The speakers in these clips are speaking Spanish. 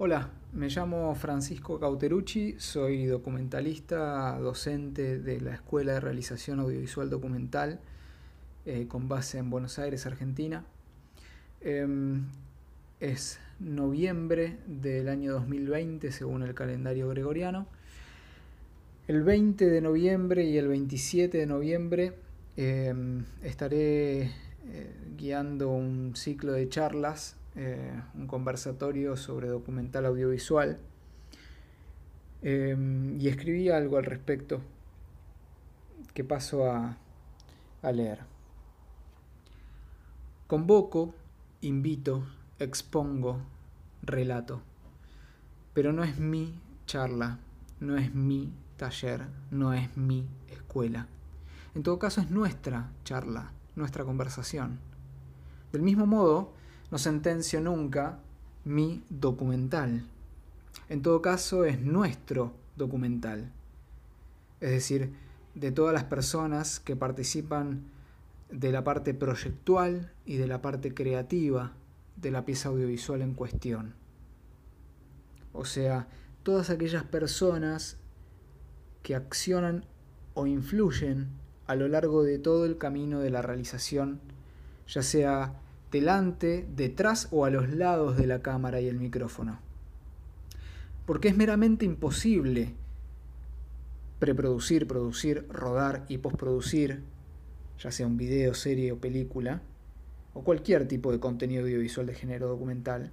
Hola, me llamo Francisco Cauterucci, soy documentalista, docente de la Escuela de Realización Audiovisual Documental eh, con base en Buenos Aires, Argentina. Em, es noviembre del año 2020 según el calendario gregoriano. El 20 de noviembre y el 27 de noviembre em, estaré eh, guiando un ciclo de charlas eh, un conversatorio sobre documental audiovisual em, y escribí algo al respecto que paso a leer. Convoco, invito, expongo, relato, pero no es mi charla, no es mi taller, no es mi escuela. En todo caso es nuestra charla, nuestra conversación. Del mismo modo, no sentencio nunca mi documental. En todo caso, es nuestro documental. Es decir, de todas las personas que participan de la parte proyectual y de la parte creativa de la pieza audiovisual en cuestión. O sea, todas aquellas personas que accionan o influyen a lo largo de todo el camino de la realización, ya sea delante, detrás o a los lados de la cámara y el micrófono. Porque es meramente imposible preproducir, producir, rodar y postproducir, ya sea un video, serie o película, o cualquier tipo de contenido audiovisual de género documental,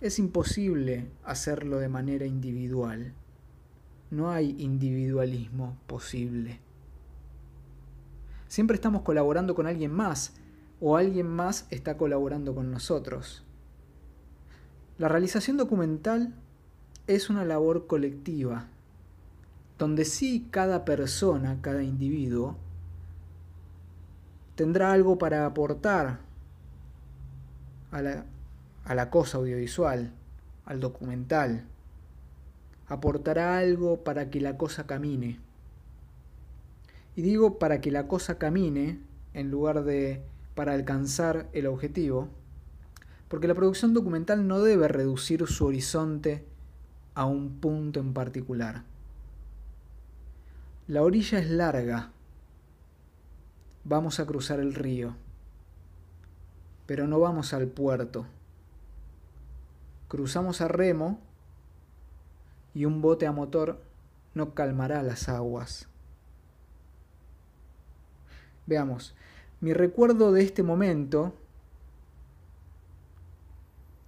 es imposible hacerlo de manera individual. No hay individualismo posible. Siempre estamos colaborando con alguien más, o alguien más está colaborando con nosotros. La realización documental es una labor colectiva, donde sí cada persona, cada individuo, tendrá algo para aportar a la, a la cosa audiovisual, al documental. Aportará algo para que la cosa camine. Y digo para que la cosa camine en lugar de para alcanzar el objetivo, porque la producción documental no debe reducir su horizonte a un punto en particular. La orilla es larga, vamos a cruzar el río, pero no vamos al puerto. Cruzamos a remo y un bote a motor no calmará las aguas. Veamos, mi recuerdo de este momento,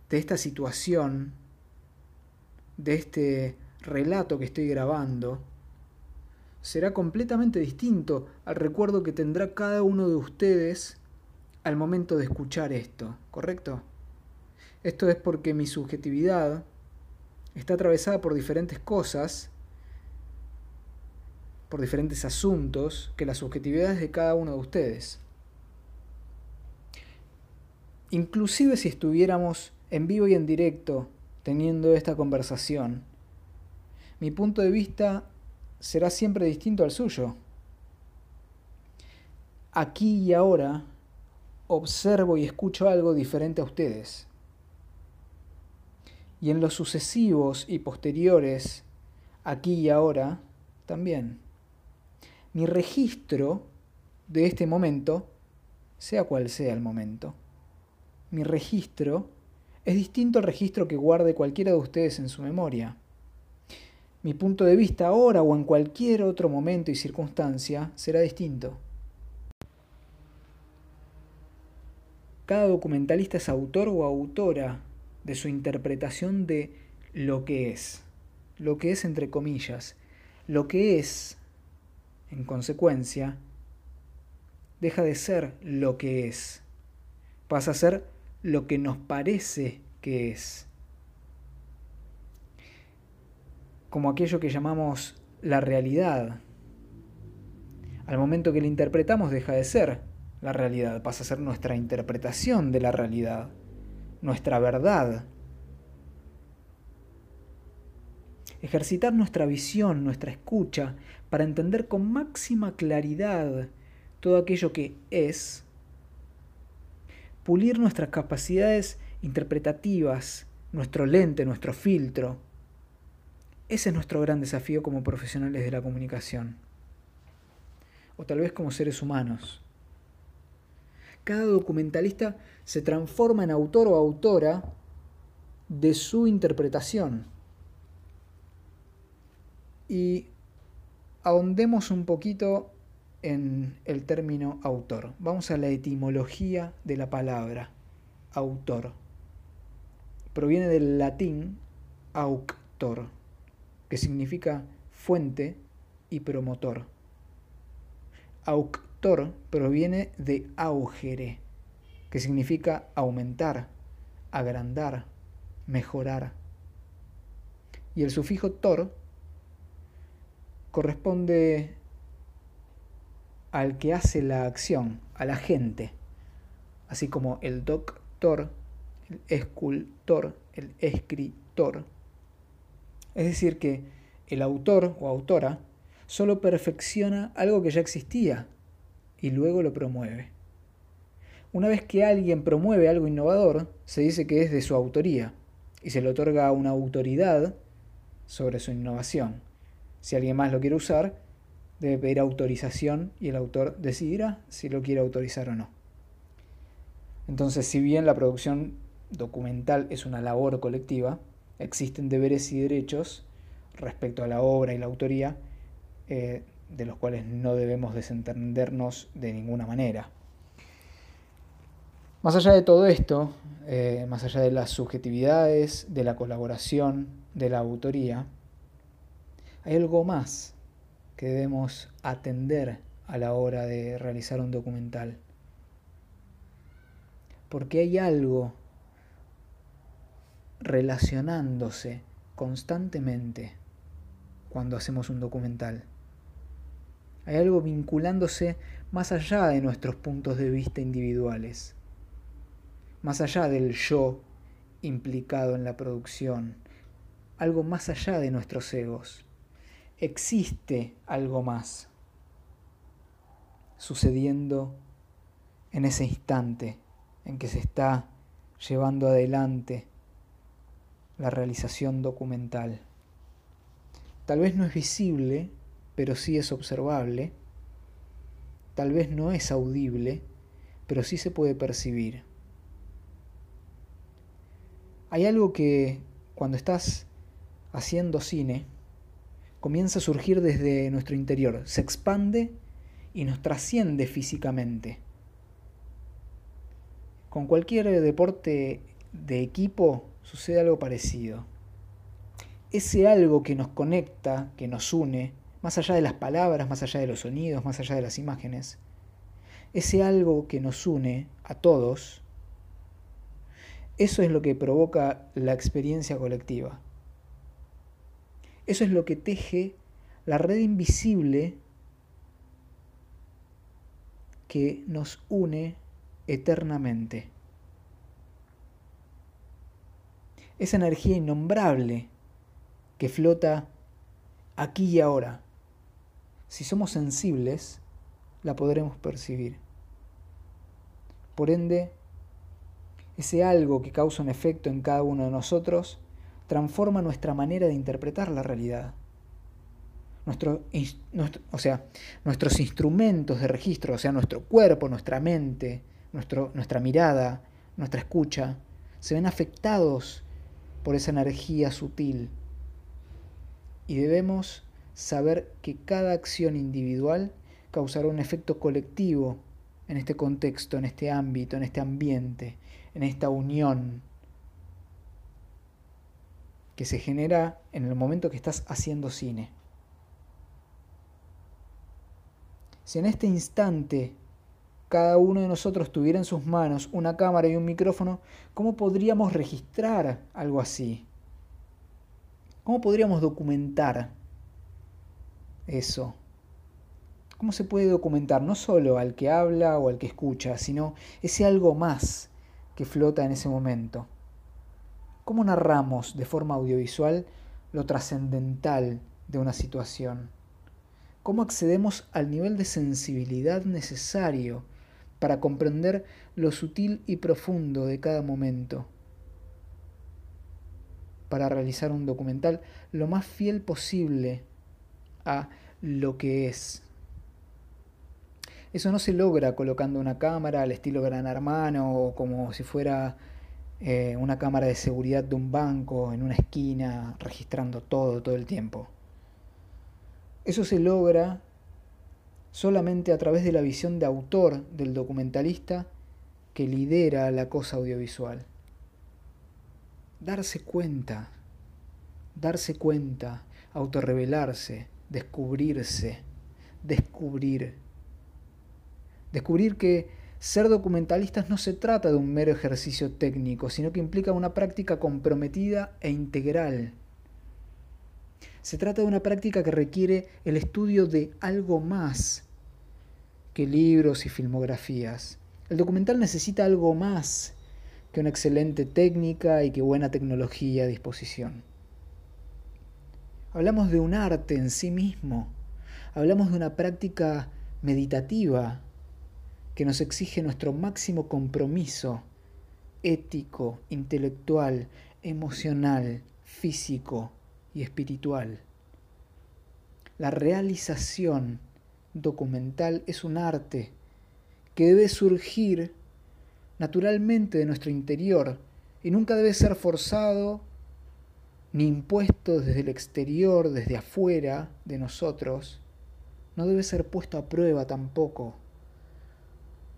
de esta situación, de este relato que estoy grabando, será completamente distinto al recuerdo que tendrá cada uno de ustedes al momento de escuchar esto, ¿correcto? Esto es porque mi subjetividad está atravesada por diferentes cosas, por diferentes asuntos, que las subjetividades de cada uno de ustedes. Inclusive si estuviéramos en vivo y en directo teniendo esta conversación, mi punto de vista será siempre distinto al suyo. Aquí y ahora observo y escucho algo diferente a ustedes. Y en los sucesivos y posteriores, aquí y ahora, también. Mi registro de este momento, sea cual sea el momento, mi registro es distinto al registro que guarde cualquiera de ustedes en su memoria. Mi punto de vista ahora o en cualquier otro momento y circunstancia será distinto. Cada documentalista es autor o autora de su interpretación de lo que es, lo que es entre comillas, lo que es, en consecuencia, deja de ser lo que es, pasa a ser lo que nos parece que es. Como aquello que llamamos la realidad. Al momento que la interpretamos deja de ser la realidad, pasa a ser nuestra interpretación de la realidad, nuestra verdad. Ejercitar nuestra visión, nuestra escucha, para entender con máxima claridad todo aquello que es pulir nuestras capacidades interpretativas nuestro lente, nuestro filtro. Ese es nuestro gran desafío como profesionales de la comunicación. O tal vez como seres humanos. Cada documentalista se transforma en autor o autora de su interpretación. Y ahondemos un poquito en el término autor. Vamos a la etimología de la palabra autor. Proviene del latín auctor, que significa fuente y promotor. Auctor proviene de augere, que significa aumentar, agrandar, mejorar. Y el sufijo tor corresponde al que hace la acción, a la gente, así como el doctor, el escultor, el escritor. Es decir, que el autor o autora solo perfecciona algo que ya existía y luego lo promueve. Una vez que alguien promueve algo innovador, se dice que es de su autoría y se le otorga una autoridad sobre su innovación. Si alguien más lo quiere usar, debe pedir autorización y el autor decidirá si lo quiere autorizar o no. Entonces, si bien la producción documental es una labor colectiva, existen deberes y derechos respecto a la obra y la autoría eh, de los cuales no debemos desentendernos de ninguna manera. Más allá de todo esto, eh, más allá de las subjetividades, de la colaboración, de la autoría, hay algo más que debemos atender a la hora de realizar un documental. Porque hay algo relacionándose constantemente cuando hacemos un documental. Hay algo vinculándose más allá de nuestros puntos de vista individuales, más allá del yo implicado en la producción, algo más allá de nuestros egos existe algo más sucediendo en ese instante en que se está llevando adelante la realización documental. Tal vez no es visible, pero sí es observable. Tal vez no es audible, pero sí se puede percibir. Hay algo que cuando estás haciendo cine, comienza a surgir desde nuestro interior, se expande y nos trasciende físicamente. Con cualquier deporte de equipo sucede algo parecido. Ese algo que nos conecta, que nos une, más allá de las palabras, más allá de los sonidos, más allá de las imágenes, ese algo que nos une a todos, eso es lo que provoca la experiencia colectiva. Eso es lo que teje la red invisible que nos une eternamente. Esa energía innombrable que flota aquí y ahora. Si somos sensibles, la podremos percibir. Por ende, ese algo que causa un efecto en cada uno de nosotros transforma nuestra manera de interpretar la realidad. O sea, nuestros instrumentos de registro, o sea, nuestro cuerpo, nuestra mente, nuestro, nuestra mirada, nuestra escucha, se ven afectados por esa energía sutil. Y debemos saber que cada acción individual causará un efecto colectivo en este contexto, en este ámbito, en este ambiente, en esta unión que se genera en el momento que estás haciendo cine. Si en este instante cada uno de nosotros tuviera en sus manos una cámara y un micrófono, ¿cómo podríamos registrar algo así? ¿Cómo podríamos documentar eso? ¿Cómo se puede documentar no solo al que habla o al que escucha, sino ese algo más que flota en ese momento? ¿Cómo narramos de forma audiovisual lo trascendental de una situación? ¿Cómo accedemos al nivel de sensibilidad necesario para comprender lo sutil y profundo de cada momento? para realizar un documental lo más fiel posible a lo que es. Eso no se logra colocando una cámara al estilo Gran Hermano o como si fuera eh, una cámara de seguridad de un banco en una esquina registrando todo todo el tiempo. Eso se logra solamente a través de la visión de autor del documentalista que lidera la cosa audiovisual. Darse cuenta, darse cuenta, autorrevelarse, descubrirse, descubrir. Descubrir que ser documentalistas no se trata de un mero ejercicio técnico, sino que implica una práctica comprometida e integral. Se trata de una práctica que requiere el estudio de algo más que libros y filmografías. El documental necesita algo más que una excelente técnica y que buena tecnología a disposición. Hablamos de un arte en sí mismo, hablamos de una práctica meditativa que nos exige nuestro máximo compromiso ético, intelectual, emocional, físico y espiritual. La realización documental es un arte que debe surgir naturalmente de nuestro interior y nunca debe ser forzado ni impuesto desde el exterior, desde afuera de nosotros. No debe ser puesto a prueba tampoco.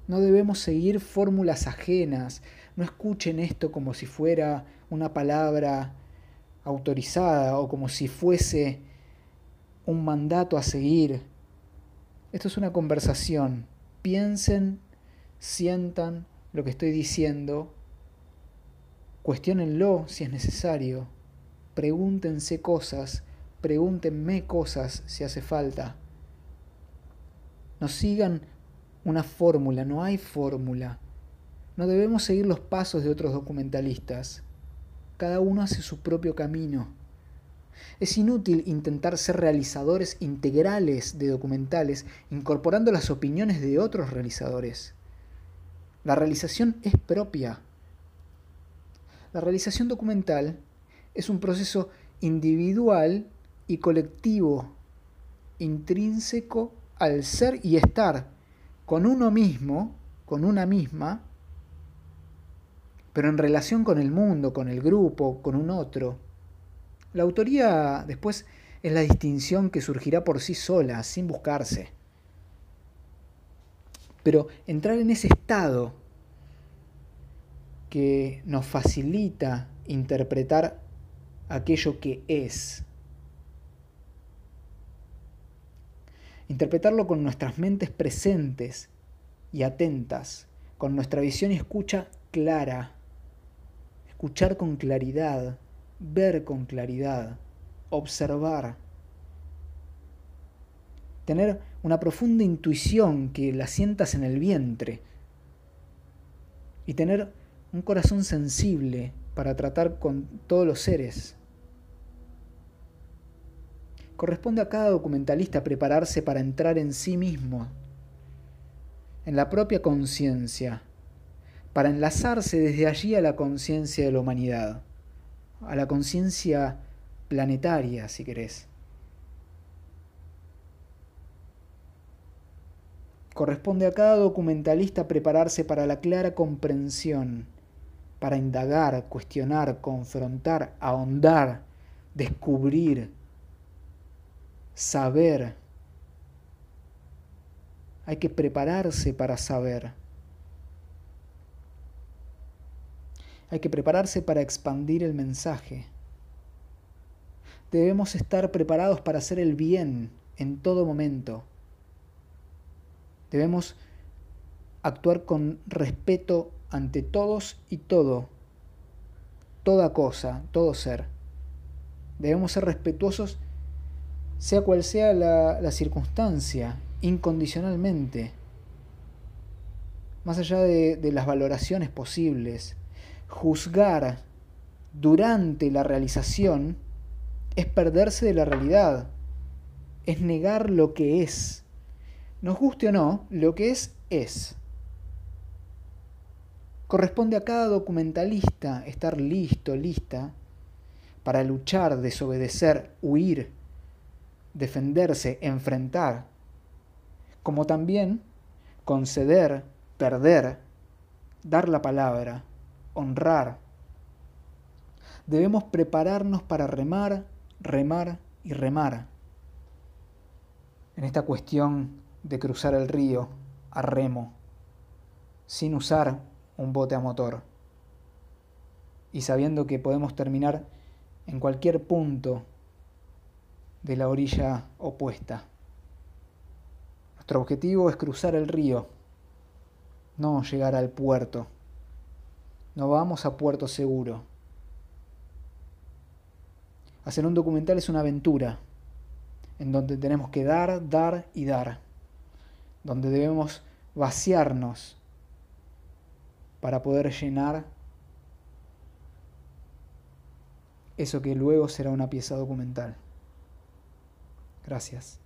No debemos seguir fórmulas ajenas. No escuchen esto como si fuera una palabra autorizada o como si fuese un mandato a seguir. Esto es una conversación. Piensen, sientan lo que estoy diciendo, cuestionenlo si es necesario, pregúntense cosas, pregúntenme cosas si hace falta. No sigan una fórmula, no hay fórmula. No debemos seguir los pasos de otros documentalistas. Cada uno hace su propio camino. Es inútil intentar ser realizadores integrales de documentales incorporando las opiniones de otros realizadores. La realización es propia. La realización documental es un proceso individual y colectivo, intrínseco al ser y estar con uno mismo, con una misma, pero en relación con el mundo, con el grupo, con un otro. La autoría después es la distinción que surgirá por sí sola, sin buscarse. Pero entrar en ese estado que nos facilita interpretar aquello que es. Interpretarlo con nuestras mentes presentes y atentas, con nuestra visión y escucha clara, escuchar con claridad, ver con claridad, observar, tener una profunda intuición que la sientas en el vientre. Y tener un corazón sensible para tratar con todos los seres. Corresponde a cada documentalista prepararse para entrar en sí mismo, en la propia conciencia, para enlazarse desde allí a la conciencia de la humanidad a la conciencia planetaria, si querés. Corresponde a cada documentalista prepararse para la clara comprensión, para indagar, cuestionar, confrontar, ahondar, descubrir, saber. Hay que prepararse para saber. Hay que prepararse para expandir el mensaje. Debemos estar preparados para hacer el bien en todo momento. Debemos actuar con respeto ante todos y todo, toda cosa, todo ser. Debemos ser respetuosos sea cual sea la, circunstancia, incondicionalmente, más allá de las valoraciones posibles juzgar durante la realización es perderse de la realidad, es negar lo que es. Nos guste o no, lo que es es. Corresponde a cada documentalista estar listo, lista, para luchar, desobedecer, huir, defenderse, enfrentar, como también conceder, perder, dar la palabra, honrar. Debemos prepararnos para remar, remar y remar. En esta cuestión de cruzar el río a remo, sin usar un bote a motor, y sabiendo que podemos terminar en cualquier punto de la orilla opuesta. Nuestro objetivo es cruzar el río, no llegar al puerto. No vamos a puerto seguro. Hacer un documental es una aventura, en donde tenemos que dar, dar y dar, donde debemos vaciarnos para poder llenar eso que luego será una pieza documental. Gracias.